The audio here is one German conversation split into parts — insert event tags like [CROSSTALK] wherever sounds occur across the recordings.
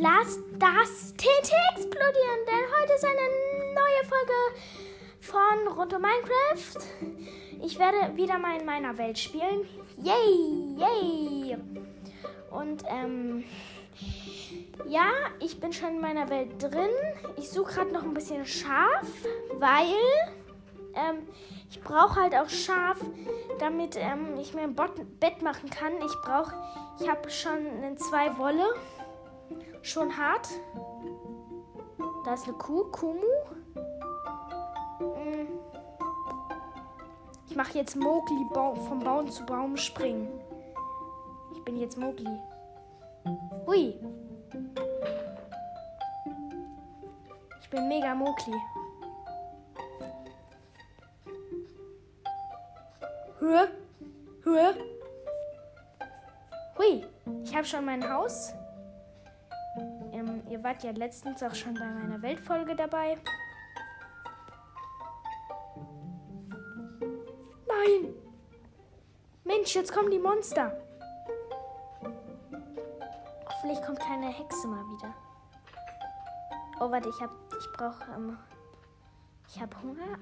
Lass das TNT explodieren, denn heute ist eine neue Folge von Rund um Minecraft. Ich werde wieder mal in meiner Welt spielen. Yay, yay. Und ähm, ja, ich bin schon in meiner Welt drin. Ich suche gerade noch ein bisschen Schaf, weil ähm, ich brauche halt auch Schaf, damit ähm, ich mir ein Bett machen kann. Ich brauche, ich habe schon zwei Wolle, schon hart. Da ist eine Kuh, Kumu. Mm. Ich mache jetzt Mowgli vom Baum zu Baum springen. Ich bin jetzt Mowgli. Hui. Ich bin mega Mowgli. Höhe, Höhe. Hui, ich habe schon mein Haus. Ihr wart ja letztens auch schon bei meiner Weltfolge dabei. Nein! Mensch, jetzt kommen die Monster. Hoffentlich kommt keine Hexe mal wieder. Oh, warte, ich hab. Ich brauche. Ähm, ich habe Hunger.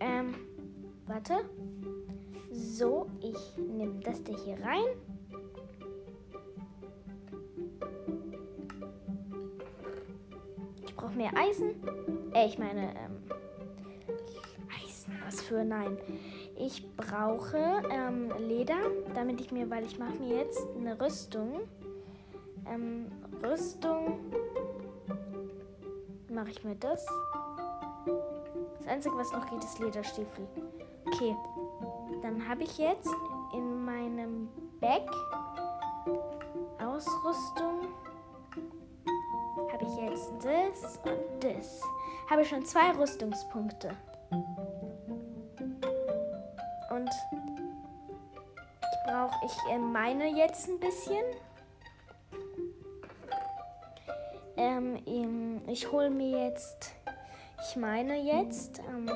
Ähm. Warte. So, ich nehme das da hier rein. Brauche mehr Eisen. Äh, ich meine, ähm, Eisen, was für nein. Ich brauche ähm, Leder, damit ich mir, weil ich mache mir jetzt eine Rüstung. Ähm, Rüstung mache ich mir das. Das Einzige, was noch geht, ist Lederstiefel. Okay, dann habe ich jetzt in meinem Bag das und das. Habe schon zwei Rüstungspunkte. Und brauche ich meine jetzt ein bisschen. Ähm, ich hole mir jetzt, ich meine jetzt. Ähm,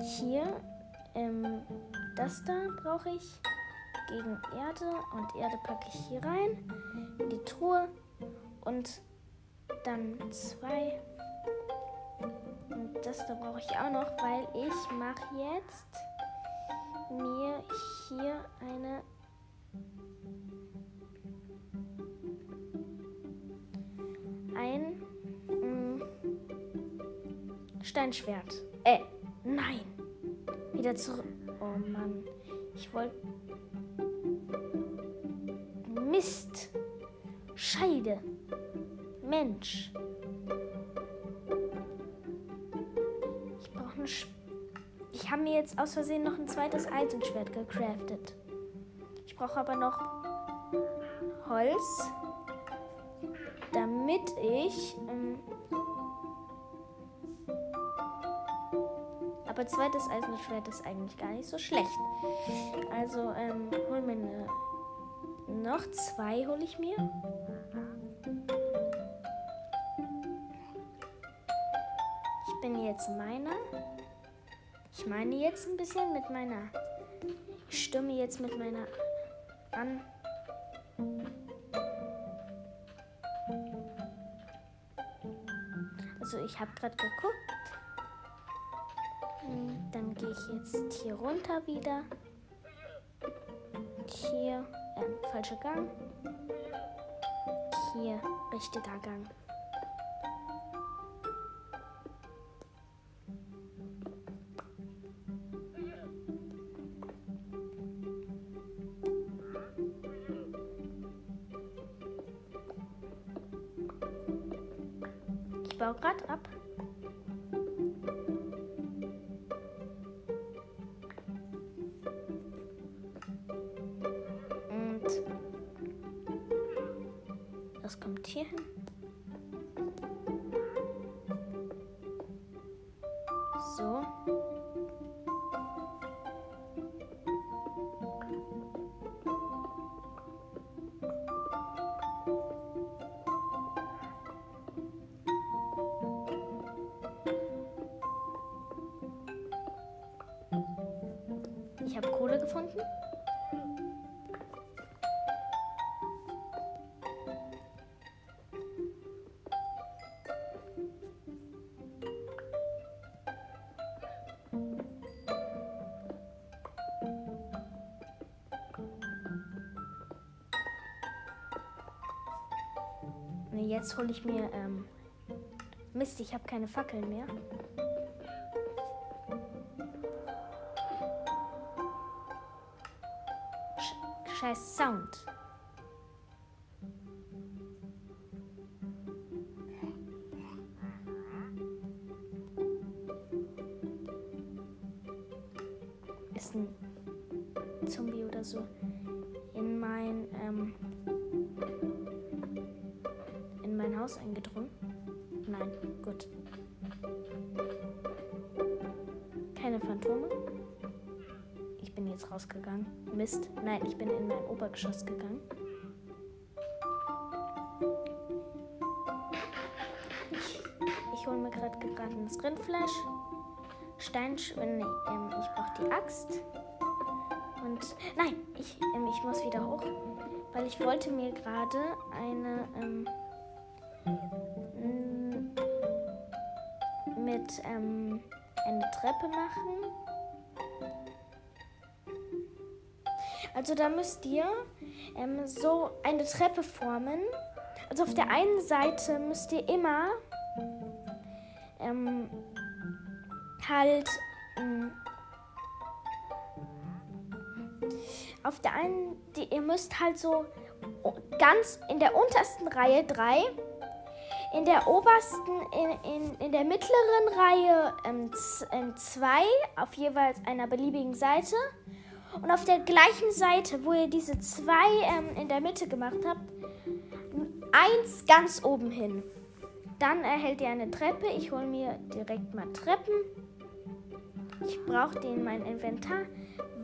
hier, ähm, das da brauche ich gegen Erde und Erde packe ich hier rein in die Truhe und dann zwei und das da brauche ich auch noch, weil ich mache jetzt mir hier eine ein mm, Steinschwert. Äh, Nein. Wieder zurück. Oh Mann. Ich wollte. Mist. Scheide. Mensch. Ich brauche eine. Sch ich habe mir jetzt aus Versehen noch ein zweites Eisenschwert gecraftet. Ich brauche aber noch Holz, damit ich ähm, Aber zweites Eisenschwert ist eigentlich gar nicht so schlecht. Also ähm, hol mir eine. Noch zwei hole ich mir. Jetzt meiner. Ich meine jetzt ein bisschen mit meiner. Ich stimme jetzt mit meiner an. Also ich habe gerade geguckt. Dann gehe ich jetzt hier runter wieder. Hier, äh, falscher Gang. Hier, richtiger Gang. So. Ich Jetzt hole ich mir. Ähm, Mist, ich habe keine Fackeln mehr. Sch scheiß Sound. Haus eingedrungen? Nein, gut. Keine Phantome. Ich bin jetzt rausgegangen. Mist. Nein, ich bin in mein Obergeschoss gegangen. Ich, ich hole mir gerade gebratenes Rindfleisch. Steinsch... Nee, ähm, ich brauche die Axt. Und nein, ich, ähm, ich muss wieder hoch, weil ich wollte mir gerade eine ähm, Treppe machen. Also da müsst ihr ähm, so eine Treppe formen. Also auf der einen Seite müsst ihr immer ähm, halt ähm, auf der einen, die, ihr müsst halt so ganz in der untersten Reihe drei, in der obersten, in, in, in der mittleren Reihe ähm, ähm, zwei, auf jeweils einer beliebigen Seite. Und auf der gleichen Seite, wo ihr diese zwei ähm, in der Mitte gemacht habt, eins ganz oben hin. Dann erhält ihr eine Treppe. Ich hole mir direkt mal Treppen. Ich brauche die in mein Inventar,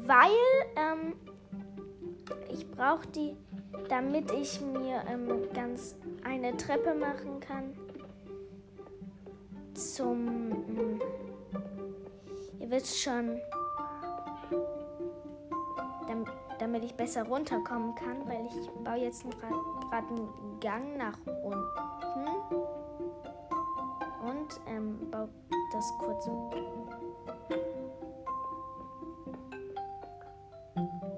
weil ähm, ich brauche die, damit ich mir ähm, ganz eine Treppe machen kann zum, ähm, ihr wisst schon, damit, damit ich besser runterkommen kann, weil ich baue jetzt gerade einen Gang nach unten und ähm, baue das kurz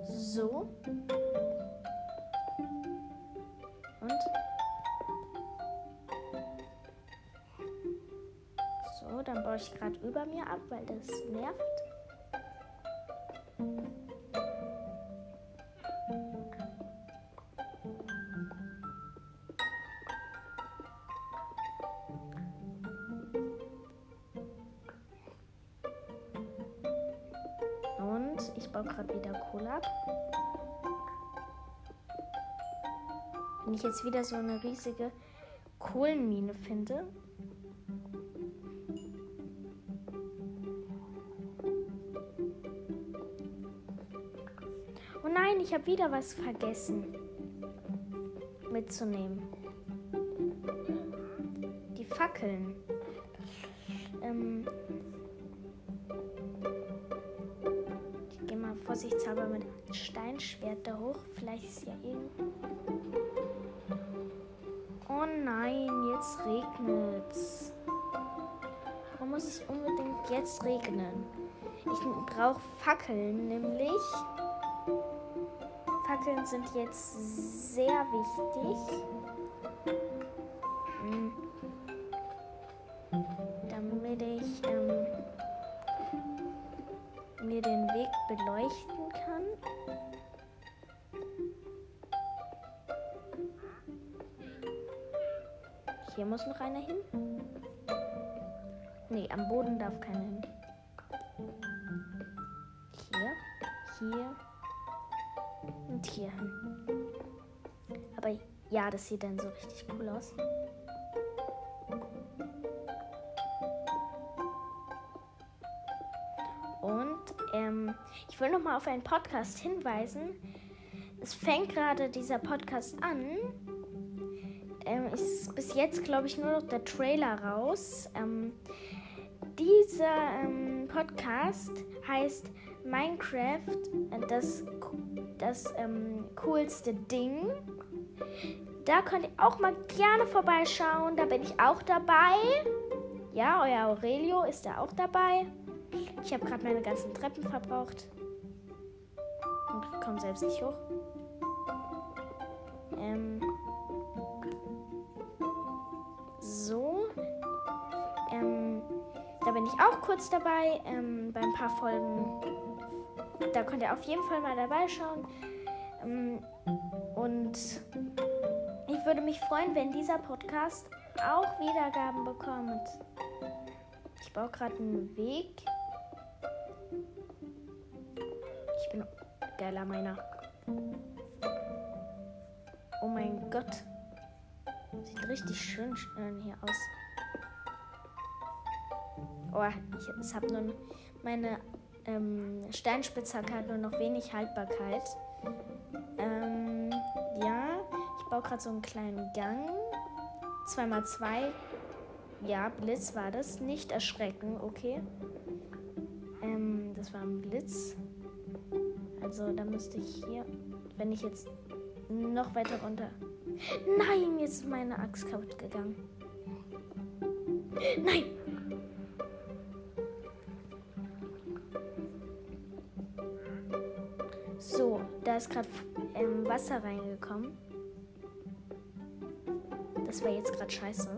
so. Und dann baue ich gerade über mir ab, weil das nervt. Und ich baue gerade wieder Kohle ab. Wenn ich jetzt wieder so eine riesige Kohlenmine finde. Nein, ich habe wieder was vergessen mitzunehmen. Die Fackeln. Ähm ich gehe mal vorsichtshalber mit Steinschwert da hoch. Vielleicht ist ja irgendwo. Oh nein, jetzt regnet's. Warum muss es unbedingt jetzt regnen? Ich brauche Fackeln, nämlich. Fackeln sind jetzt sehr wichtig. Damit ich ähm, mir den Weg beleuchten kann. Hier muss noch einer hin. Nee, am Boden darf keiner hin. Hier, hier und hier. Aber ja, das sieht dann so richtig cool aus. Und ähm, ich will noch mal auf einen Podcast hinweisen. Es fängt gerade dieser Podcast an. Ähm, ist bis jetzt, glaube ich, nur noch der Trailer raus. Ähm, dieser ähm, Podcast heißt Minecraft, äh, das, das ähm, coolste Ding. Da könnt ihr auch mal gerne vorbeischauen. Da bin ich auch dabei. Ja, euer Aurelio ist da auch dabei. Ich habe gerade meine ganzen Treppen verbraucht. Und komme selbst nicht hoch. Ähm. So. Ähm. Da bin ich auch kurz dabei. Ähm, bei ein paar Folgen da könnt ihr auf jeden Fall mal dabei schauen. Ähm, und ich würde mich freuen, wenn dieser Podcast auch Wiedergaben bekommt. Ich baue gerade einen Weg. Ich bin geiler Miner. Oh mein Gott. Sieht richtig schön hier aus. Oh, ich habe nur meine ähm, Steinspitzhacke hat nur noch wenig Haltbarkeit. Ähm, ja, ich baue gerade so einen kleinen Gang. 2x2. Ja, Blitz war das. Nicht erschrecken, okay. Ähm, das war ein Blitz. Also da müsste ich hier, wenn ich jetzt noch weiter runter. Nein, jetzt ist meine Axt kaputt gegangen. Nein! Ist gerade ähm, Wasser reingekommen. Das war jetzt gerade scheiße.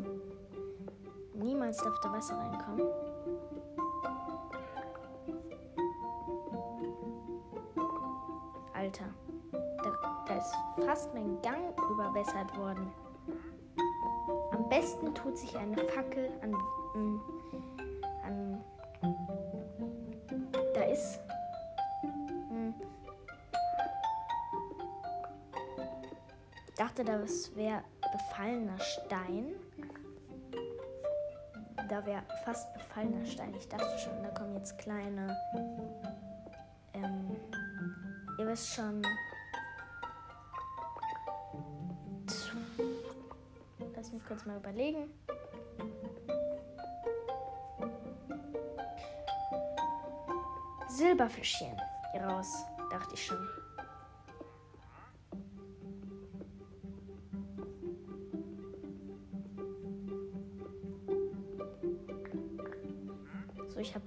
Niemals darf da Wasser reinkommen. Alter, da, da ist fast mein Gang überwässert worden. Am besten tut sich eine Fackel an, an das wäre befallener Stein. Da wäre fast befallener Stein. Ich dachte schon, da kommen jetzt kleine. Ähm, ihr wisst schon. Lass mich kurz mal überlegen. Silberfischchen hier raus, dachte ich schon.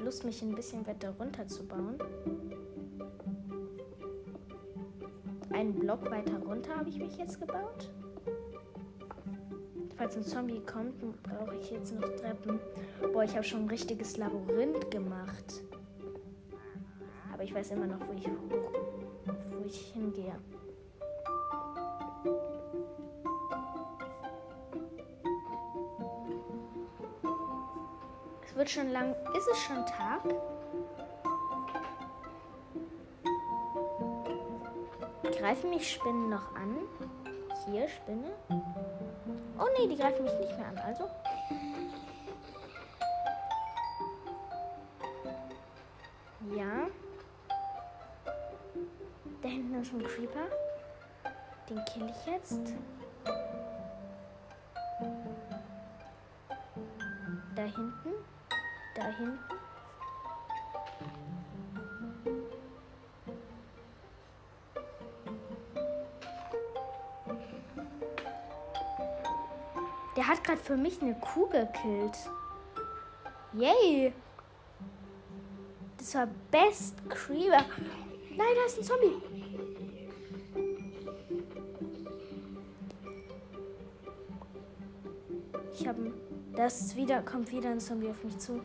Lust, mich ein bisschen weiter runter zu bauen. Einen Block weiter runter habe ich mich jetzt gebaut. Falls ein Zombie kommt, brauche ich jetzt noch Treppen. Boah, ich habe schon ein richtiges Labyrinth gemacht. Aber ich weiß immer noch, wo ich, wo ich hingehe. Wird schon lang. Ist es schon Tag? Greifen mich Spinnen noch an? Hier, Spinne. Oh nee, die greifen mich nicht mehr an. Also. Ja. Da hinten ist ein Creeper. Den kill ich jetzt. Für mich eine Kuh gekillt. Yay! Das war Best Creeper. Nein, da ist ein Zombie. Ich habe das wieder kommt wieder ein Zombie auf mich zu.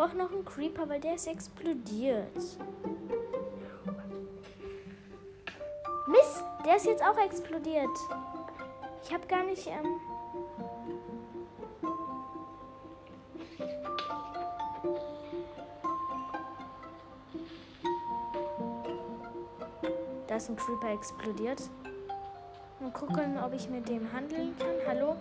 Brauche noch einen Creeper, weil der ist explodiert. Mist, der ist jetzt auch explodiert. Ich habe gar nicht... Ähm da ist ein Creeper explodiert. Mal gucken, ob ich mit dem handeln kann. Hallo?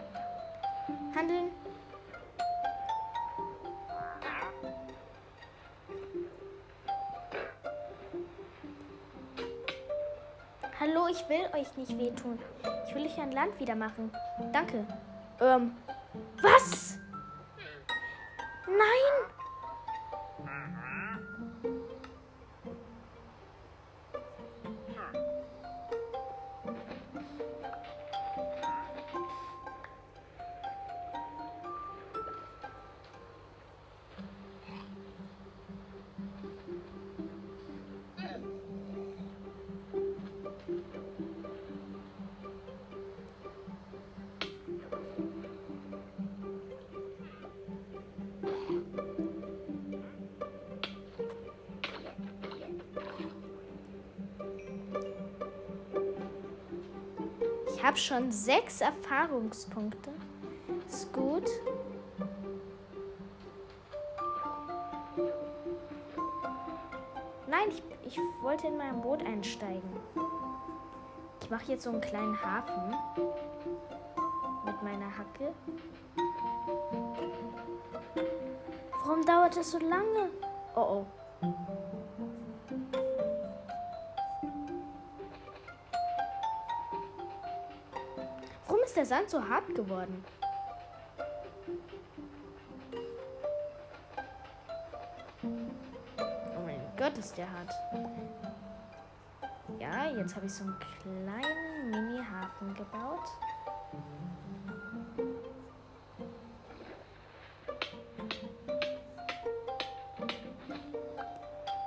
Ich nicht wehtun. Ich will euch ein Land wieder machen. Danke. Ähm, habe schon sechs Erfahrungspunkte. Ist gut. Nein, ich, ich wollte in mein Boot einsteigen. Ich mache jetzt so einen kleinen Hafen mit meiner Hacke. Warum dauert es so lange? Oh oh. Der Sand so hart geworden? Oh mein Gott, ist der hart. Ja, jetzt habe ich so einen kleinen Mini-Hafen gebaut.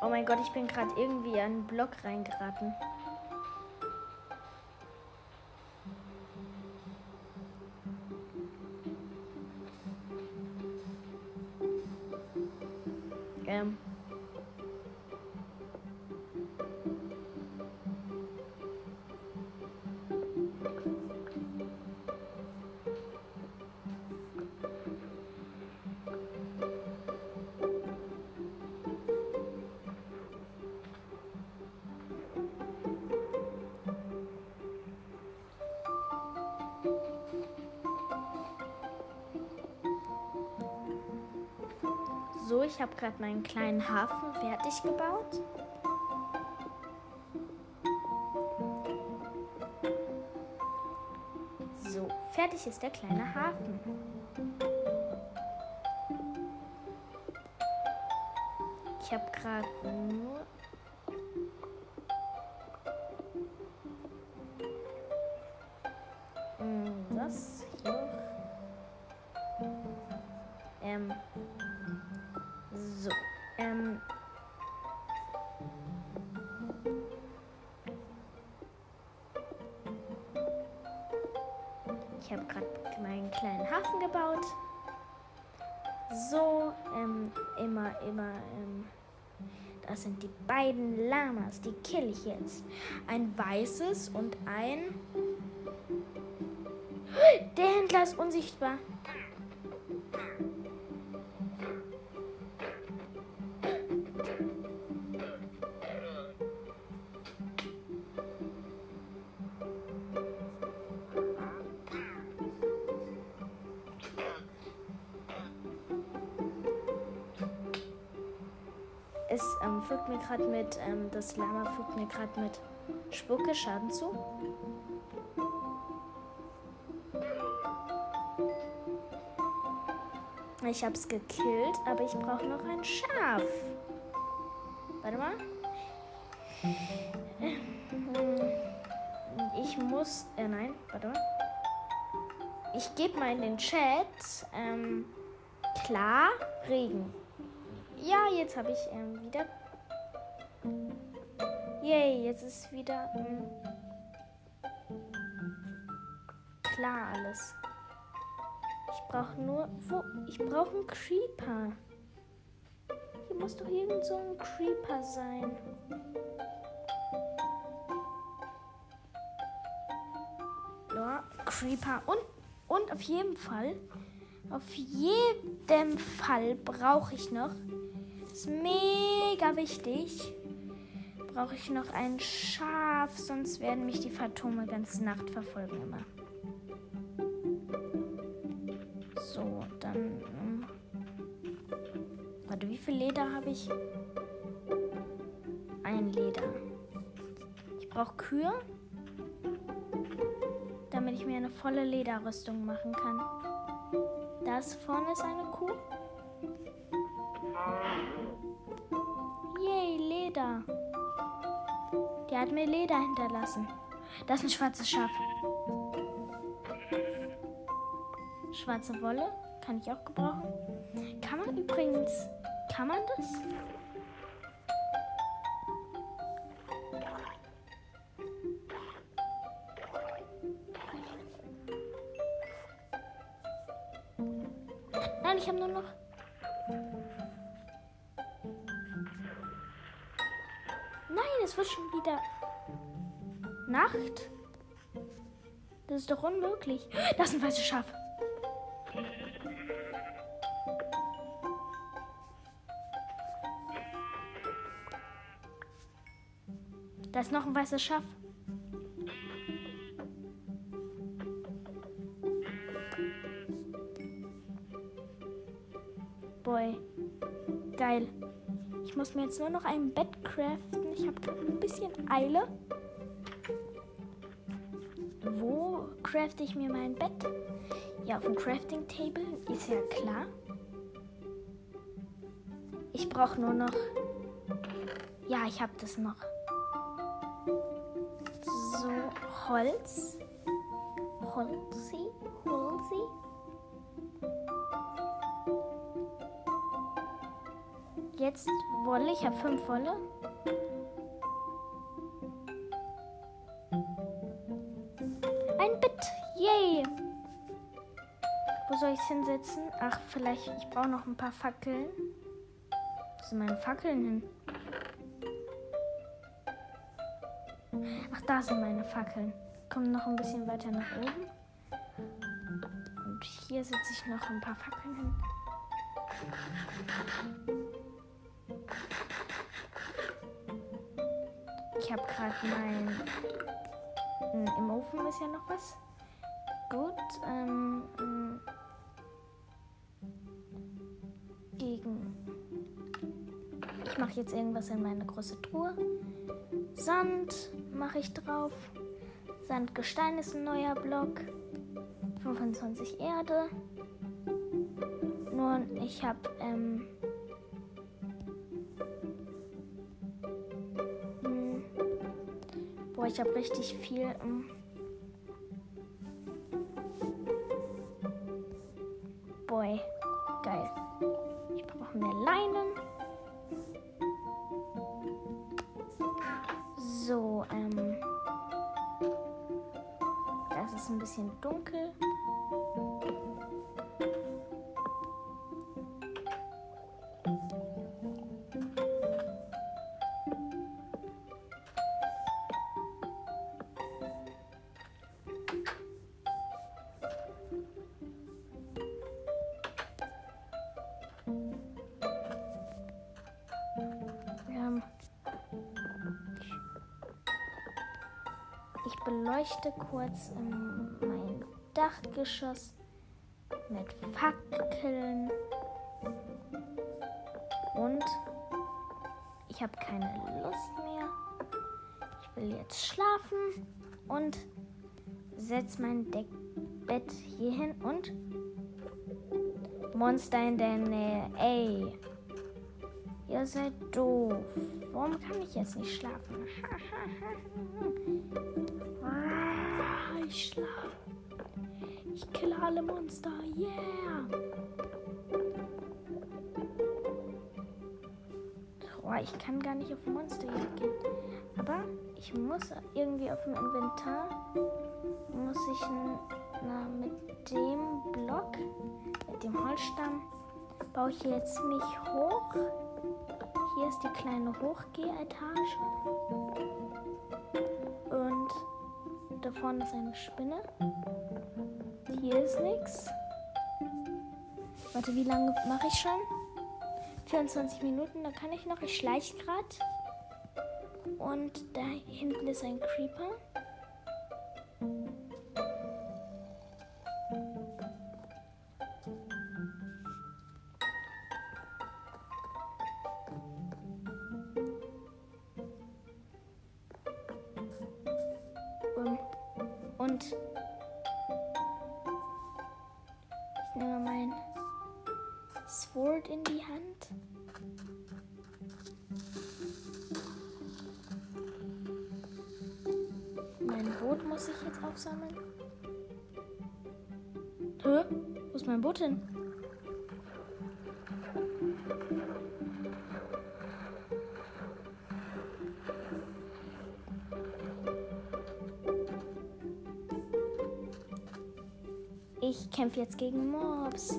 Oh mein Gott, ich bin gerade irgendwie an einen Block reingeraten. Habe gerade meinen kleinen Hafen fertig gebaut. So, fertig ist der kleine Hafen. Ich habe gerade nur Hm, das hier. Ähm. Ähm. Ich habe gerade meinen kleinen Hafen gebaut. So, ähm, immer, immer, ähm, das sind die beiden Lamas, die kill ich jetzt. Ein weißes und ein. [GASPS] Der Händler ist unsichtbar. Gerade mit, ähm, das Lama fügt mir gerade mit Spucke Schaden zu. Ich hab's gekillt, aber ich brauche noch ein Schaf. Warte mal. Ich muss. Äh, nein, warte mal. Ich gebe mal in den Chat. Ähm, klar, Regen. Ja, jetzt habe ich ähm, wieder. Yay, jetzt ist wieder ähm, klar alles. Ich brauche nur. Wo? Ich brauche einen Creeper. Hier muss doch irgend so ein Creeper sein. Ja, Creeper. Und, und auf jeden Fall. Auf jeden Fall brauche ich noch. Ist mega wichtig. Brauche ich noch ein Schaf, sonst werden mich die Phantom ganze Nacht verfolgen immer. So, dann. Ähm, warte, wie viel Leder habe ich? Ein Leder. Ich brauche Kühe, damit ich mir eine volle Lederrüstung machen kann. Das vorne ist eine Kuh. Yay, Leder. Die hat mir Leder hinterlassen. Das ist ein schwarzes Schaf. Schwarze Wolle kann ich auch gebrauchen. Kann man übrigens. Kann man das? Doch unmöglich. Das ist ein weißes Schaf. Da ist noch ein weißes Schaf. Boy. Geil. Ich muss mir jetzt nur noch ein Bett craften. Ich habe ein bisschen Eile. Crafte ich mir mein Bett? Ja, auf dem Crafting Table, ist ja klar. Ich brauche nur noch. Ja, ich habe das noch. So, Holz. Holzi. Holzi. Jetzt Wolle. Ich habe fünf Wolle. Hinsetzen? Ach, vielleicht. Ich brauche noch ein paar Fackeln. Wo sind meine Fackeln hin? Ach, da sind meine Fackeln. Kommen noch ein bisschen weiter nach oben. Und hier setze ich noch ein paar Fackeln hin. Ich habe gerade mein. Im Ofen ist ja noch was. Gut. Ähm, gegen. Ich mache jetzt irgendwas in meine große Truhe. Sand mache ich drauf. Sandgestein ist ein neuer Block. 25 Erde. Nur ich habe ähm, hm, boah, ich habe richtig viel. Ähm, Ich beleuchte kurz mein Dachgeschoss mit Fackeln. Und ich habe keine Lust mehr. Ich will jetzt schlafen und setze mein Deck Bett hier hin und Monster in der Nähe. Ey, ihr seid doof. Warum kann ich jetzt nicht schlafen? [LAUGHS] ich. Ich kille alle Monster. Yeah. Oh, ich kann gar nicht auf Monster gehen. Aber ich muss irgendwie auf dem Inventar muss ich na, mit dem Block, mit dem Holzstamm, baue ich jetzt mich hoch. Hier ist die kleine Hochgehetage. Da vorne ist eine Spinne. Hier ist nichts. Warte, wie lange mache ich schon? 24 Minuten, da kann ich noch. Ich schleiche gerade. Und da hinten ist ein Creeper. kämpfe jetzt gegen Mobs.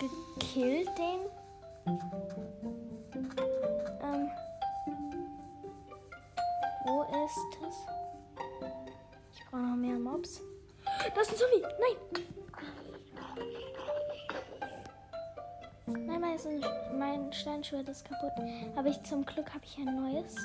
Gekillt den? Ein Zombie! Nein! Nein, mein, mein Steinschwert ist kaputt. Aber ich zum Glück habe ich ein neues.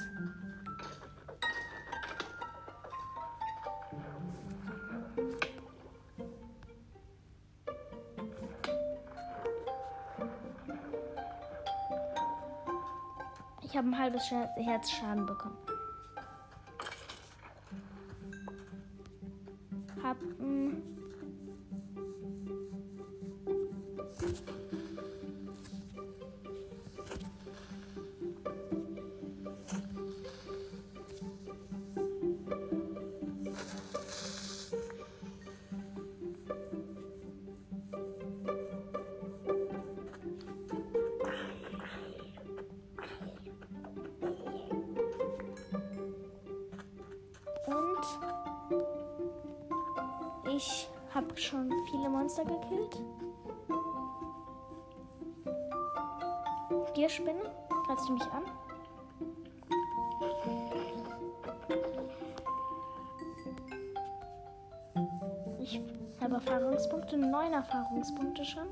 Ich habe ein halbes Herz Schaden bekommen. Ich habe schon viele Monster gekillt. Gierspinne, greifst du mich an? Ich habe Erfahrungspunkte, neun Erfahrungspunkte schon.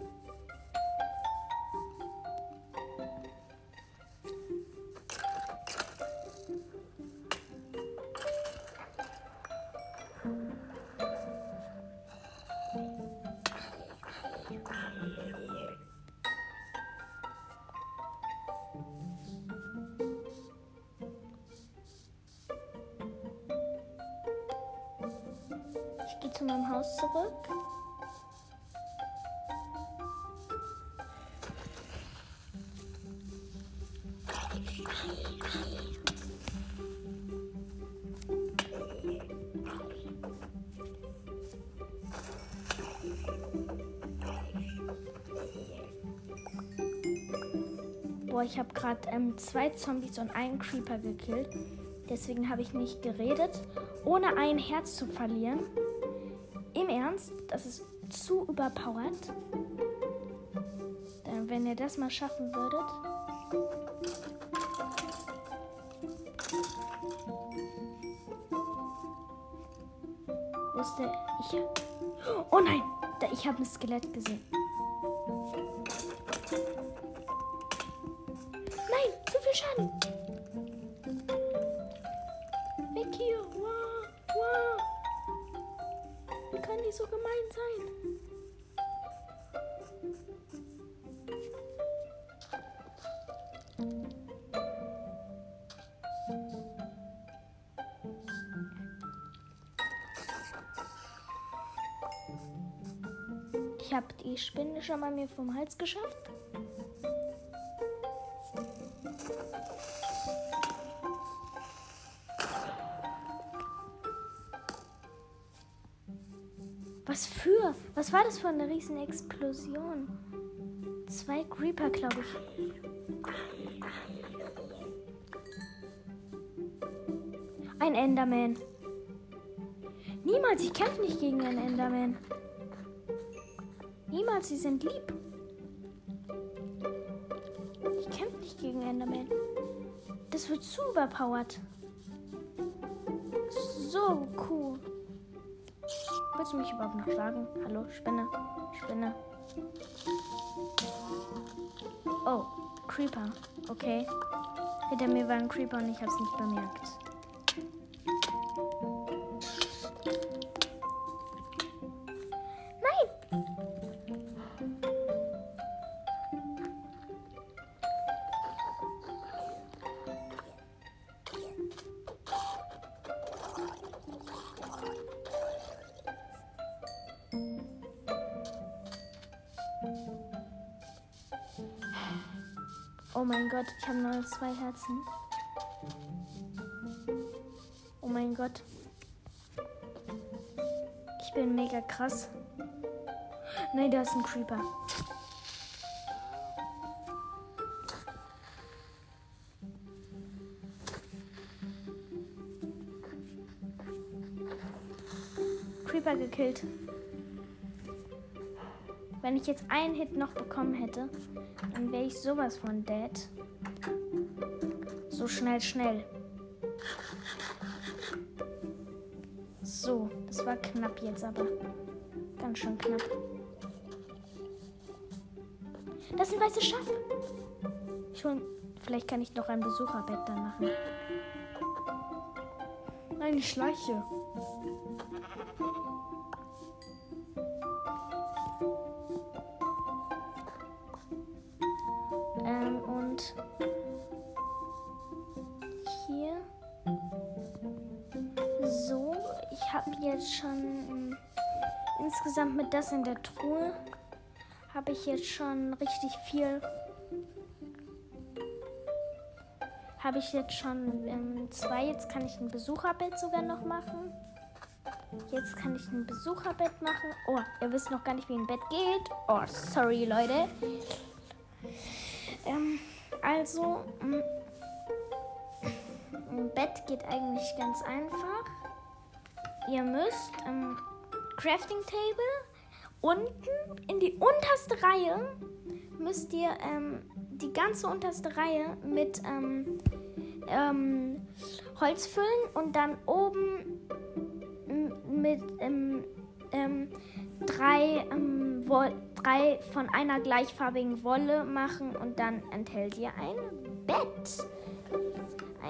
Boah, ich habe gerade ähm, zwei Zombies und einen Creeper gekillt. Deswegen habe ich nicht geredet, ohne ein Herz zu verlieren. Im Ernst, das ist zu überpowered. Dann, wenn ihr das mal schaffen würdet. Wo ist der? Ich. Oh nein! Ich habe ein Skelett gesehen. Wie können die so gemein sein? Ich habe die Spinne schon mal mir vom Hals geschafft. Was für? Was war das für eine riesen Explosion? Zwei Creeper, glaube ich. Ein Enderman. Niemals, ich kämpfe nicht gegen einen Enderman. Niemals, sie sind lieb. Das wird zu überpowered. So cool. Willst du mich überhaupt noch schlagen? Hallo, Spinne. Spinne. Oh, Creeper. Okay. Hinter mir war ein Creeper und ich hab's nicht bemerkt. Oh mein Gott, ich habe nur zwei Herzen. Oh mein Gott. Ich bin mega krass. Nein, da ist ein Creeper. Creeper gekillt. Wenn ich jetzt einen Hit noch bekommen hätte, dann wäre ich sowas von dead. So schnell, schnell. So, das war knapp jetzt aber. Ganz schön knapp. Das ist ein weißes Schaf. Schon, vielleicht kann ich noch ein Besucherbett da machen. Ich schleiche. Insgesamt mit das in der Truhe habe ich jetzt schon richtig viel. Habe ich jetzt schon ähm, zwei. Jetzt kann ich ein Besucherbett sogar noch machen. Jetzt kann ich ein Besucherbett machen. Oh, ihr wisst noch gar nicht, wie ein Bett geht. Oh, sorry, Leute. Ähm, also, mm, ein Bett geht eigentlich ganz einfach. Ihr müsst ähm, Crafting Table unten in die unterste Reihe müsst ihr ähm, die ganze unterste Reihe mit ähm, ähm, Holz füllen und dann oben mit ähm, ähm, drei, ähm, drei von einer gleichfarbigen Wolle machen und dann enthält ihr ein Bett.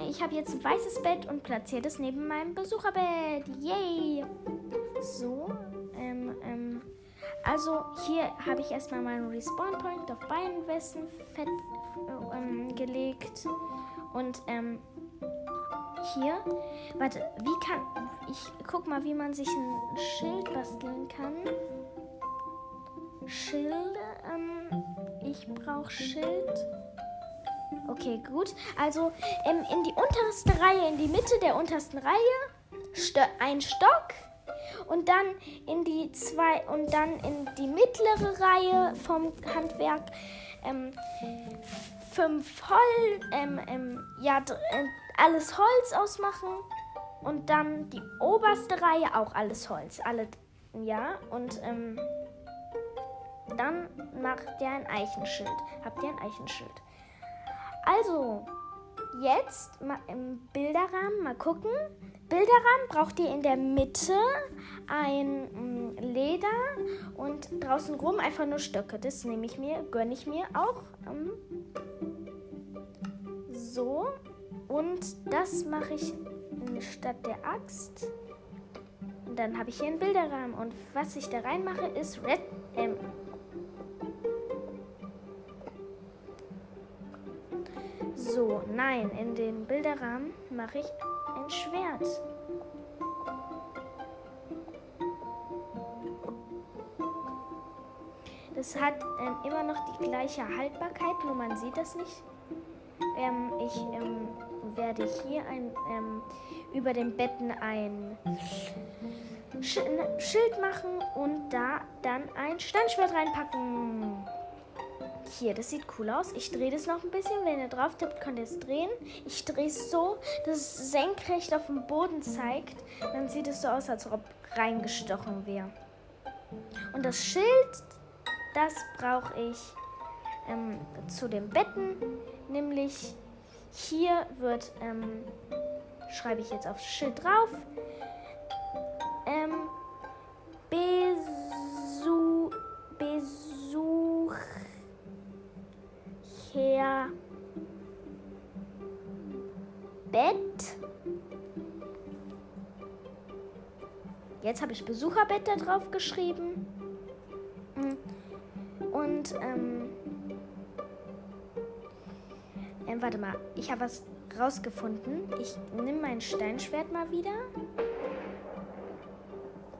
Ich habe jetzt ein weißes Bett und platziere das neben meinem Besucherbett. Yay! So, ähm, ähm, also hier habe ich erstmal meinen Respawn Point auf beiden Westen fett äh, ähm, gelegt und ähm, hier, warte, wie kann ich guck mal, wie man sich ein Schild basteln kann. Schilde, ähm, ich brauche Schild. Okay, gut. Also ähm, in die unterste Reihe, in die Mitte der untersten Reihe, ein Stock und dann in die zwei und dann in die mittlere Reihe vom Handwerk ähm, fünf Holz, ähm, ähm, ja, äh, alles Holz ausmachen und dann die oberste Reihe auch alles Holz, alle, ja, und ähm, dann macht ihr ein Eichenschild. Habt ihr ein Eichenschild? Also, jetzt im Bilderrahmen mal gucken. Bilderrahmen braucht ihr in der Mitte ein mm, Leder und draußen rum einfach nur Stöcke. Das nehme ich mir, gönne ich mir auch. Ähm, so. Und das mache ich statt der Axt. Und dann habe ich hier einen Bilderrahmen. Und was ich da reinmache, ist Red. Ähm, so, nein, in den Bilderrahmen mache ich ein Schwert. Das hat ähm, immer noch die gleiche Haltbarkeit, nur man sieht das nicht. Ähm, ich ähm, werde hier ein, ähm, über den Betten ein Schild machen und da dann ein Steinschwert reinpacken. Hier, das sieht cool aus. Ich drehe das noch ein bisschen. Wenn ihr drauf tippt, könnt ihr es drehen. Ich drehe es so, dass es senkrecht auf dem Boden zeigt. Dann sieht es so aus, als ob reingestochen wäre. Und das Schild, das brauche ich ähm, zu den Betten. Nämlich hier wird, ähm, schreibe ich jetzt aufs Schild drauf. Habe ich Besucherbett da drauf geschrieben. Und, ähm, ähm warte mal, ich habe was rausgefunden. Ich nehme mein Steinschwert mal wieder.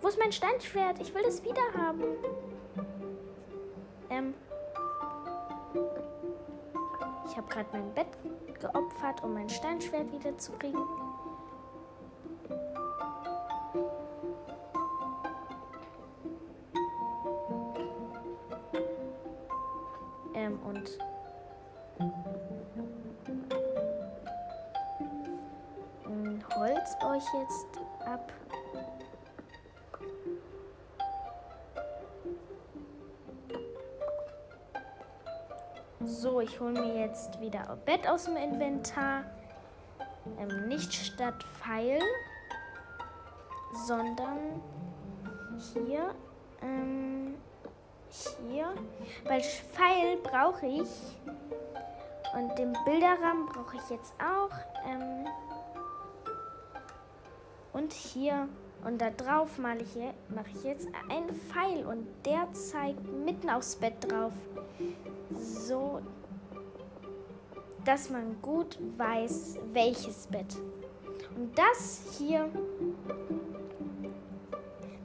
Wo ist mein Steinschwert? Ich will es wieder haben. Ähm, ich habe gerade mein Bett geopfert, um mein Steinschwert wiederzukriegen. Ähm, jetzt wieder Bett aus dem Inventar. Ähm, nicht statt Pfeil, sondern hier. Ähm, hier. Weil Pfeil brauche ich. Und den Bilderrahmen brauche ich jetzt auch. Ähm, und hier und da drauf mache ich jetzt einen Pfeil und der zeigt mitten aufs Bett drauf. So, dass man gut weiß, welches Bett. Und das hier,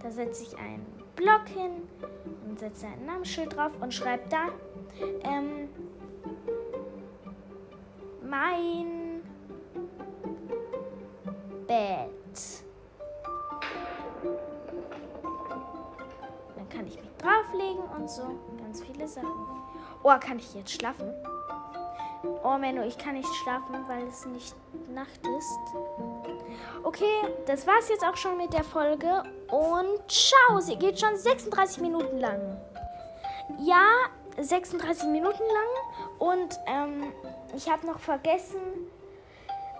da setze ich einen Block hin und setze ein Namensschild drauf und schreibe da ähm, mein Bett. Dann kann ich mich drauflegen und so. Ganz viele Sachen. Oh, kann ich jetzt schlafen? Oh, Menno, ich kann nicht schlafen, weil es nicht Nacht ist. Okay, das war's jetzt auch schon mit der Folge. Und ciao, sie geht schon 36 Minuten lang. Ja, 36 Minuten lang. Und ähm, ich habe noch vergessen,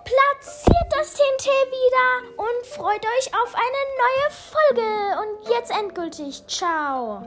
platziert das TNT wieder und freut euch auf eine neue Folge. Und jetzt endgültig. Ciao.